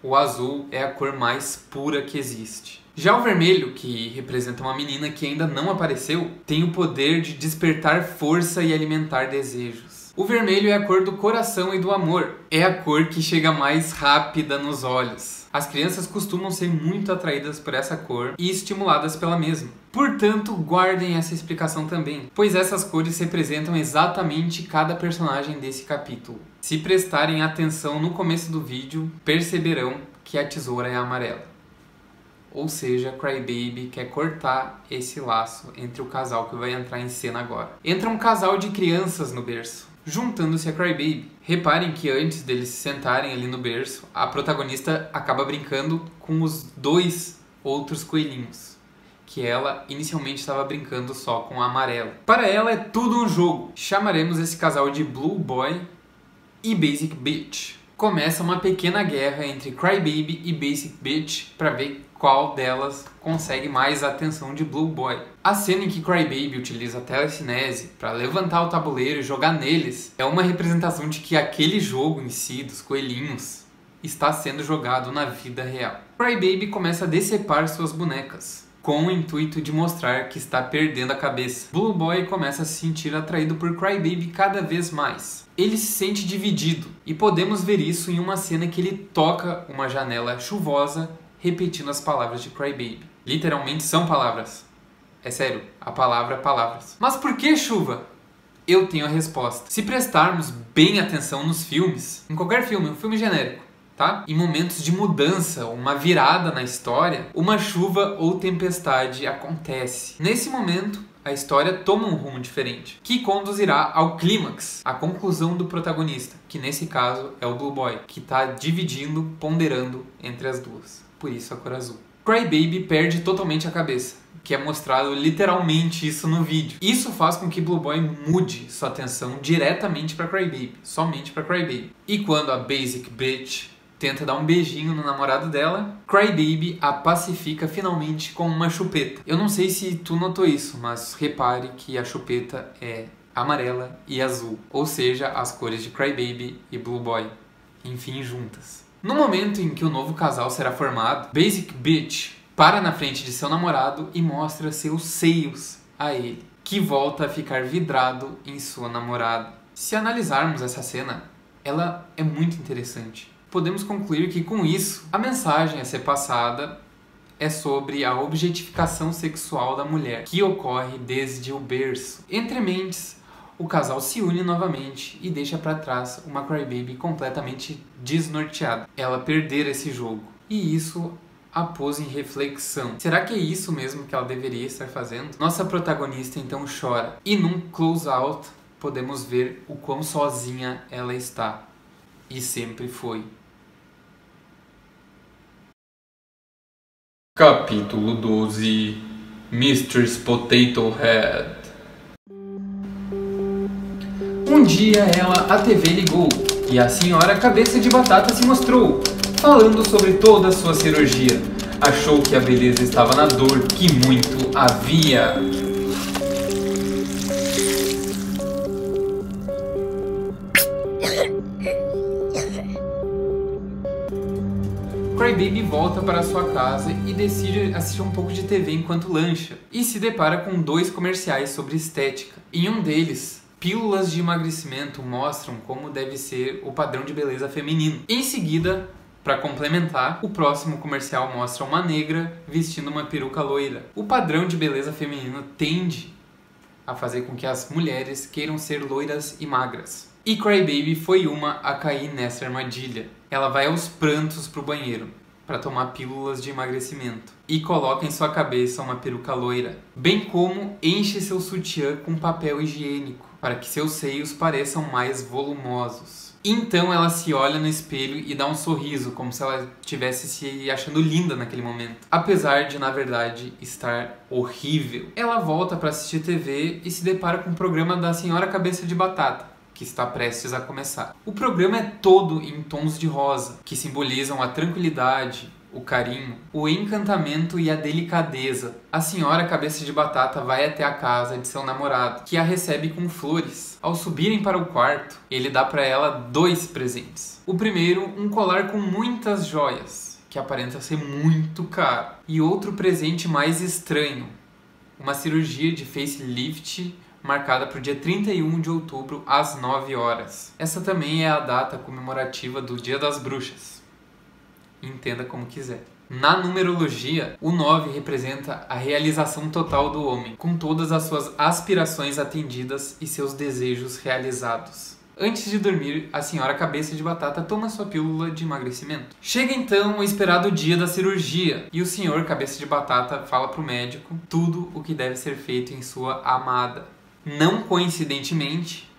o azul é a cor mais pura que existe. Já o vermelho, que representa uma menina que ainda não apareceu, tem o poder de despertar força e alimentar desejos. O vermelho é a cor do coração e do amor. É a cor que chega mais rápida nos olhos. As crianças costumam ser muito atraídas por essa cor e estimuladas pela mesma. Portanto, guardem essa explicação também, pois essas cores representam exatamente cada personagem desse capítulo. Se prestarem atenção no começo do vídeo, perceberão que a tesoura é amarela. Ou seja, Crybaby quer cortar esse laço entre o casal que vai entrar em cena agora. Entra um casal de crianças no berço, juntando-se a Crybaby. Reparem que antes deles se sentarem ali no berço, a protagonista acaba brincando com os dois outros coelhinhos, que ela inicialmente estava brincando só com a amarela. Para ela é tudo um jogo. Chamaremos esse casal de Blue Boy e Basic Bitch. Começa uma pequena guerra entre Crybaby e Basic Bitch para ver qual delas consegue mais a atenção de Blue Boy. A cena em que Crybaby utiliza a telecinese para levantar o tabuleiro e jogar neles é uma representação de que aquele jogo em si dos coelhinhos está sendo jogado na vida real. Crybaby começa a decepar suas bonecas, com o intuito de mostrar que está perdendo a cabeça. Blue Boy começa a se sentir atraído por Crybaby cada vez mais. Ele se sente dividido e podemos ver isso em uma cena que ele toca uma janela chuvosa repetindo as palavras de Crybaby. Literalmente são palavras. É sério, a palavra palavras. Mas por que chuva? Eu tenho a resposta. Se prestarmos bem atenção nos filmes, em qualquer filme, um filme genérico, tá? Em momentos de mudança, uma virada na história, uma chuva ou tempestade acontece. Nesse momento, a história toma um rumo diferente, que conduzirá ao clímax, a conclusão do protagonista, que nesse caso é o Blue Boy, que está dividindo, ponderando entre as duas. Por isso a cor azul. Crybaby perde totalmente a cabeça, que é mostrado literalmente isso no vídeo. Isso faz com que Blue Boy mude sua atenção diretamente para Crybaby, somente para Crybaby. E quando a Basic Bitch tenta dar um beijinho no namorado dela, Crybaby a pacifica finalmente com uma chupeta. Eu não sei se tu notou isso, mas repare que a chupeta é amarela e azul, ou seja, as cores de Crybaby e Blue Boy, enfim, juntas. No momento em que o novo casal será formado, Basic Bitch para na frente de seu namorado e mostra seus seios a ele, que volta a ficar vidrado em sua namorada. Se analisarmos essa cena, ela é muito interessante podemos concluir que com isso a mensagem a ser passada é sobre a objetificação sexual da mulher, que ocorre desde o berço. Entre mentes, o casal se une novamente e deixa para trás uma Crybaby completamente desnorteada. Ela perder esse jogo. E isso a pôs em reflexão. Será que é isso mesmo que ela deveria estar fazendo? Nossa protagonista então chora. E num close-out podemos ver o quão sozinha ela está. E sempre foi. Capítulo 12 Mistress Potato Head Um dia ela, a TV ligou e a senhora Cabeça de Batata se mostrou, falando sobre toda a sua cirurgia. Achou que a beleza estava na dor que muito havia. Crybaby volta para sua casa e decide assistir um pouco de TV enquanto lancha, e se depara com dois comerciais sobre estética. Em um deles, pílulas de emagrecimento mostram como deve ser o padrão de beleza feminino. Em seguida, para complementar, o próximo comercial mostra uma negra vestindo uma peruca loira. O padrão de beleza feminino tende a fazer com que as mulheres queiram ser loiras e magras. E Crybaby foi uma a cair nessa armadilha. Ela vai aos prantos pro banheiro para tomar pílulas de emagrecimento e coloca em sua cabeça uma peruca loira, bem como enche seu sutiã com papel higiênico para que seus seios pareçam mais volumosos. Então ela se olha no espelho e dá um sorriso, como se ela estivesse se achando linda naquele momento. Apesar de, na verdade, estar horrível. Ela volta para assistir TV e se depara com o programa da Senhora Cabeça de Batata, que está prestes a começar. O programa é todo em tons de rosa, que simbolizam a tranquilidade, o carinho, o encantamento e a delicadeza. A senhora cabeça de batata vai até a casa de seu namorado, que a recebe com flores. Ao subirem para o quarto, ele dá para ela dois presentes. O primeiro, um colar com muitas joias, que aparenta ser muito caro, e outro presente mais estranho, uma cirurgia de facelift marcada para o dia 31 de outubro às 9 horas. Essa também é a data comemorativa do Dia das Bruxas. Entenda como quiser. Na numerologia, o 9 representa a realização total do homem, com todas as suas aspirações atendidas e seus desejos realizados. Antes de dormir, a senhora cabeça de batata toma sua pílula de emagrecimento. Chega então o esperado dia da cirurgia e o senhor cabeça de batata fala pro médico tudo o que deve ser feito em sua amada. Não coincidentemente,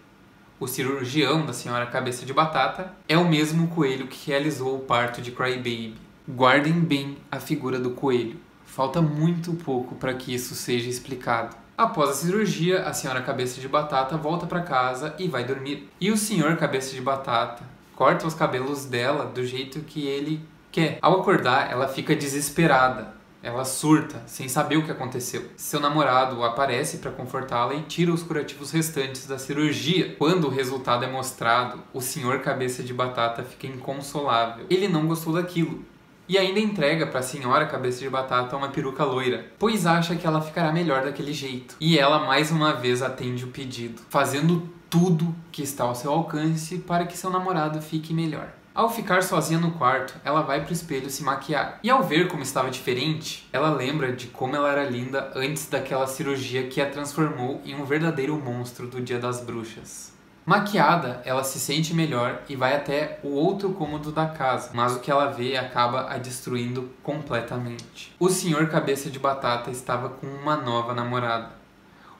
o cirurgião da senhora cabeça de batata é o mesmo coelho que realizou o parto de Crybaby. Guardem bem a figura do coelho. Falta muito pouco para que isso seja explicado. Após a cirurgia, a senhora Cabeça de Batata volta para casa e vai dormir. E o senhor Cabeça de Batata corta os cabelos dela do jeito que ele quer. Ao acordar, ela fica desesperada. Ela surta, sem saber o que aconteceu. Seu namorado aparece para confortá-la e tira os curativos restantes da cirurgia. Quando o resultado é mostrado, o senhor Cabeça de Batata fica inconsolável. Ele não gostou daquilo e ainda entrega para a senhora Cabeça de Batata uma peruca loira, pois acha que ela ficará melhor daquele jeito. E ela mais uma vez atende o pedido, fazendo tudo que está ao seu alcance para que seu namorado fique melhor. Ao ficar sozinha no quarto, ela vai pro espelho se maquiar. E ao ver como estava diferente, ela lembra de como ela era linda antes daquela cirurgia que a transformou em um verdadeiro monstro do Dia das Bruxas. Maquiada, ela se sente melhor e vai até o outro cômodo da casa, mas o que ela vê acaba a destruindo completamente. O senhor Cabeça de Batata estava com uma nova namorada,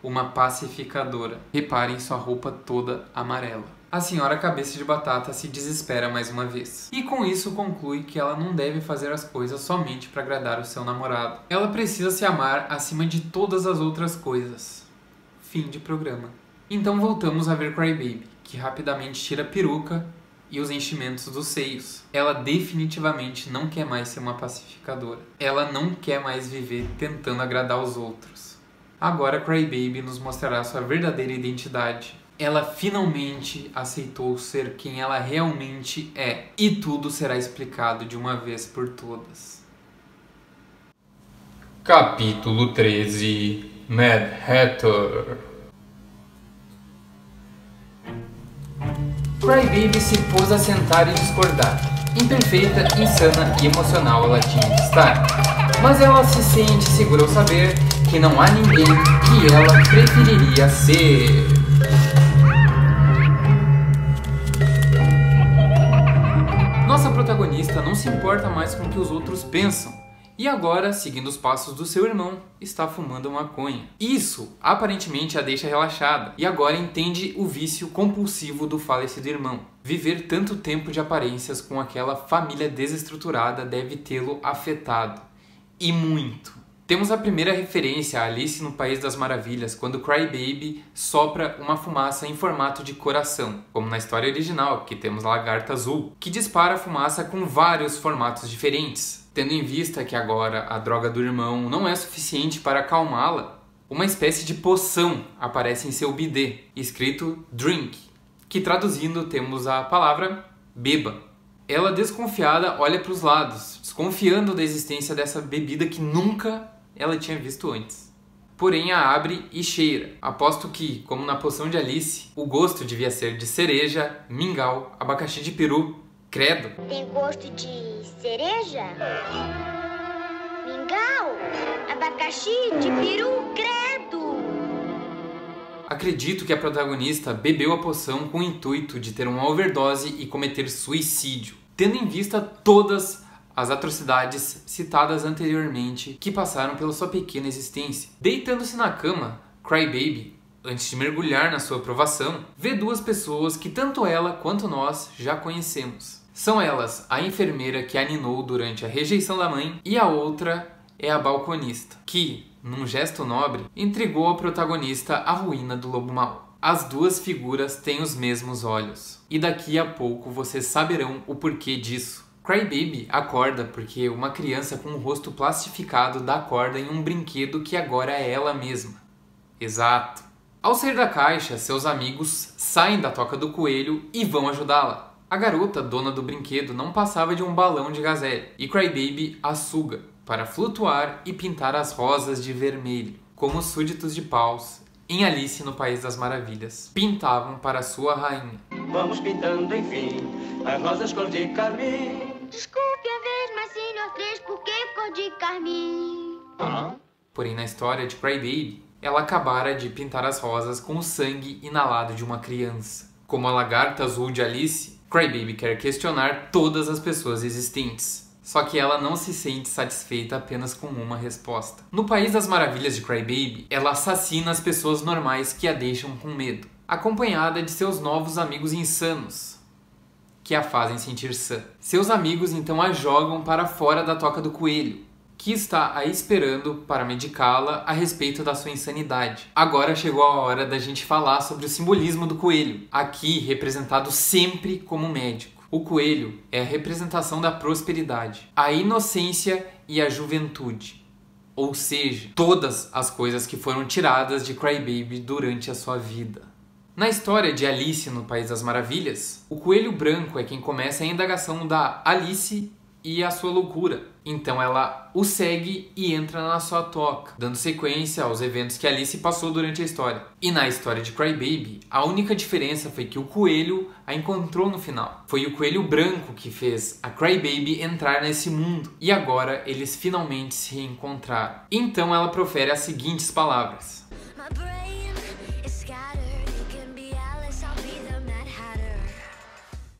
uma pacificadora. Reparem sua roupa toda amarela. A senhora Cabeça de Batata se desespera mais uma vez. E com isso conclui que ela não deve fazer as coisas somente para agradar o seu namorado. Ela precisa se amar acima de todas as outras coisas. Fim de programa. Então voltamos a ver Crybaby, que rapidamente tira a peruca e os enchimentos dos seios. Ela definitivamente não quer mais ser uma pacificadora. Ela não quer mais viver tentando agradar os outros. Agora Crybaby nos mostrará sua verdadeira identidade. Ela finalmente aceitou ser quem ela realmente é. E tudo será explicado de uma vez por todas. Capítulo 13 Mad Hatter Crybaby se pôs a sentar e discordar. Imperfeita, insana e emocional ela tinha de estar. Mas ela se sente segura ao saber que não há ninguém que ela preferiria ser. Protagonista não se importa mais com o que os outros pensam. E agora, seguindo os passos do seu irmão, está fumando maconha. Isso aparentemente a deixa relaxada e agora entende o vício compulsivo do falecido irmão. Viver tanto tempo de aparências com aquela família desestruturada deve tê-lo afetado. E muito. Temos a primeira referência a Alice no País das Maravilhas, quando Crybaby sopra uma fumaça em formato de coração, como na história original, que temos lagarta azul, que dispara a fumaça com vários formatos diferentes. Tendo em vista que agora a droga do irmão não é suficiente para acalmá-la, uma espécie de poção aparece em seu bidê, escrito drink, que traduzindo temos a palavra beba. Ela, desconfiada, olha para os lados, desconfiando da existência dessa bebida que nunca ela tinha visto antes. Porém, a abre e cheira. Aposto que, como na poção de Alice, o gosto devia ser de cereja, mingau, abacaxi de peru, credo. Tem gosto de cereja? Mingau? Abacaxi? De peru? Credo! Acredito que a protagonista bebeu a poção com o intuito de ter uma overdose e cometer suicídio, tendo em vista todas as atrocidades citadas anteriormente que passaram pela sua pequena existência. Deitando-se na cama, Crybaby, antes de mergulhar na sua aprovação, vê duas pessoas que tanto ela quanto nós já conhecemos. São elas a enfermeira que a ninou durante a rejeição da mãe e a outra é a balconista, que, num gesto nobre, entregou ao protagonista a ruína do lobo mau. As duas figuras têm os mesmos olhos, e daqui a pouco vocês saberão o porquê disso. Crybaby acorda porque uma criança com o rosto plastificado dá corda em um brinquedo que agora é ela mesma. Exato. Ao sair da caixa, seus amigos saem da toca do coelho e vão ajudá-la. A garota, dona do brinquedo, não passava de um balão de gazelle e Crybaby a suga para flutuar e pintar as rosas de vermelho, como os súditos de paus em Alice no País das Maravilhas pintavam para sua rainha. Vamos pintando, enfim, as rosas cor de carmim. Desculpe a vez, mas nós três, porque cor de carmim? Porém, na história de Crybaby, ela acabara de pintar as rosas com o sangue inalado de uma criança. Como a lagarta azul de Alice, Crybaby quer questionar todas as pessoas existentes. Só que ela não se sente satisfeita apenas com uma resposta. No País das Maravilhas de Crybaby, ela assassina as pessoas normais que a deixam com medo, acompanhada de seus novos amigos insanos, que a fazem sentir sã. Seus amigos então a jogam para fora da toca do coelho, que está aí esperando para medicá-la a respeito da sua insanidade. Agora chegou a hora da gente falar sobre o simbolismo do coelho, aqui representado sempre como médico. O coelho é a representação da prosperidade, a inocência e a juventude. Ou seja, todas as coisas que foram tiradas de Crybaby durante a sua vida. Na história de Alice no País das Maravilhas, o coelho branco é quem começa a indagação da Alice e a sua loucura. Então ela o segue e entra na sua toca, dando sequência aos eventos que Alice passou durante a história. E na história de Crybaby, a única diferença foi que o coelho a encontrou no final. Foi o coelho branco que fez a Crybaby entrar nesse mundo. E agora eles finalmente se reencontraram. Então ela profere as seguintes palavras: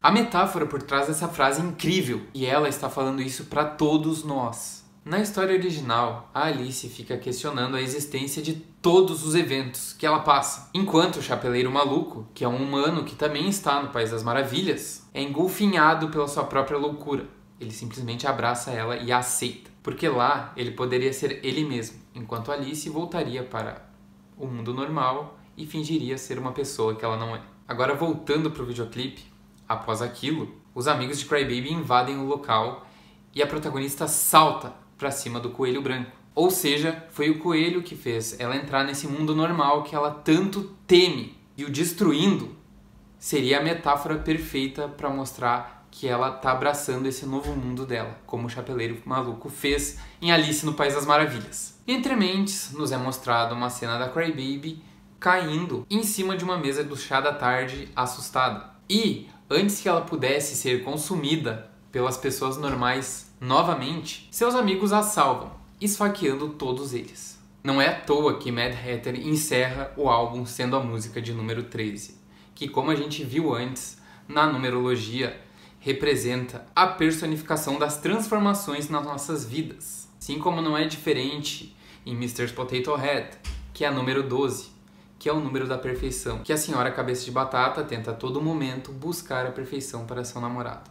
A metáfora por trás dessa frase é incrível e ela está falando isso para todos nós. Na história original, a Alice fica questionando a existência de todos os eventos que ela passa, enquanto o Chapeleiro Maluco, que é um humano que também está no País das Maravilhas, é engolfinhado pela sua própria loucura. Ele simplesmente abraça ela e a aceita, porque lá ele poderia ser ele mesmo, enquanto Alice voltaria para o mundo normal e fingiria ser uma pessoa que ela não é. Agora voltando pro videoclipe, após aquilo, os amigos de Crybaby invadem o local e a protagonista salta pra cima do coelho branco. Ou seja, foi o coelho que fez ela entrar nesse mundo normal que ela tanto teme. E o destruindo seria a metáfora perfeita para mostrar que ela tá abraçando esse novo mundo dela, como o chapeleiro maluco fez em Alice no País das Maravilhas. Entre mentes, nos é mostrado uma cena da Crybaby caindo em cima de uma mesa do chá da tarde, assustada. E antes que ela pudesse ser consumida pelas pessoas normais novamente, seus amigos a salvam, esfaqueando todos eles. Não é à toa que Mad Hatter encerra o álbum sendo a música de número 13, que, como a gente viu antes na numerologia, representa a personificação das transformações nas nossas vidas. Assim como não é diferente em Mr. Potato Head, que é a número 12, que é o número da perfeição, que a senhora cabeça de batata tenta a todo momento buscar a perfeição para seu namorado.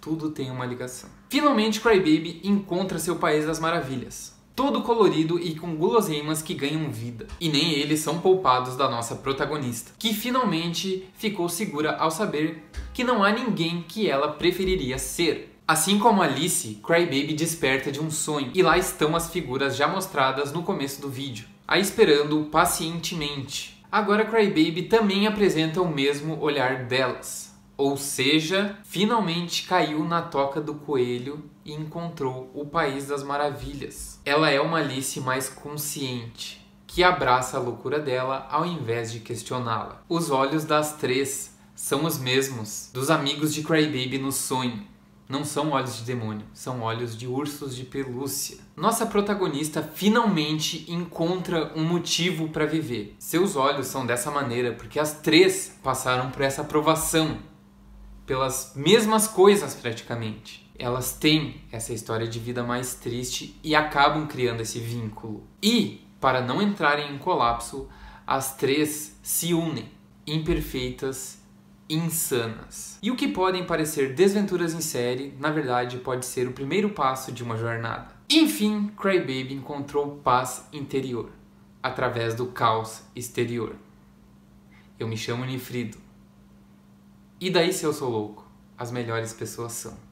Tudo tem uma ligação. Finalmente, Crybaby encontra seu país das maravilhas. Todo colorido e com guloseimas que ganham vida. E nem eles são poupados da nossa protagonista, que finalmente ficou segura ao saber que não há ninguém que ela preferiria ser. Assim como Alice, Crybaby desperta de um sonho e lá estão as figuras já mostradas no começo do vídeo, a esperando pacientemente. Agora Crybaby também apresenta o mesmo olhar delas. Ou seja, finalmente caiu na toca do coelho e encontrou o país das maravilhas. Ela é uma Alice mais consciente, que abraça a loucura dela ao invés de questioná-la. Os olhos das três são os mesmos dos amigos de Crybaby no sonho. Não são olhos de demônio, são olhos de ursos de pelúcia. Nossa protagonista finalmente encontra um motivo para viver. Seus olhos são dessa maneira porque as três passaram por essa provação pelas mesmas coisas praticamente. Elas têm essa história de vida mais triste e acabam criando esse vínculo. E, para não entrarem em colapso, as três se unem, imperfeitas, insanas. E o que podem parecer desventuras em série, na verdade pode ser o primeiro passo de uma jornada. Enfim, Crybaby encontrou paz interior através do caos exterior. Eu me chamo Nifrido. E daí se eu sou louco? As melhores pessoas são.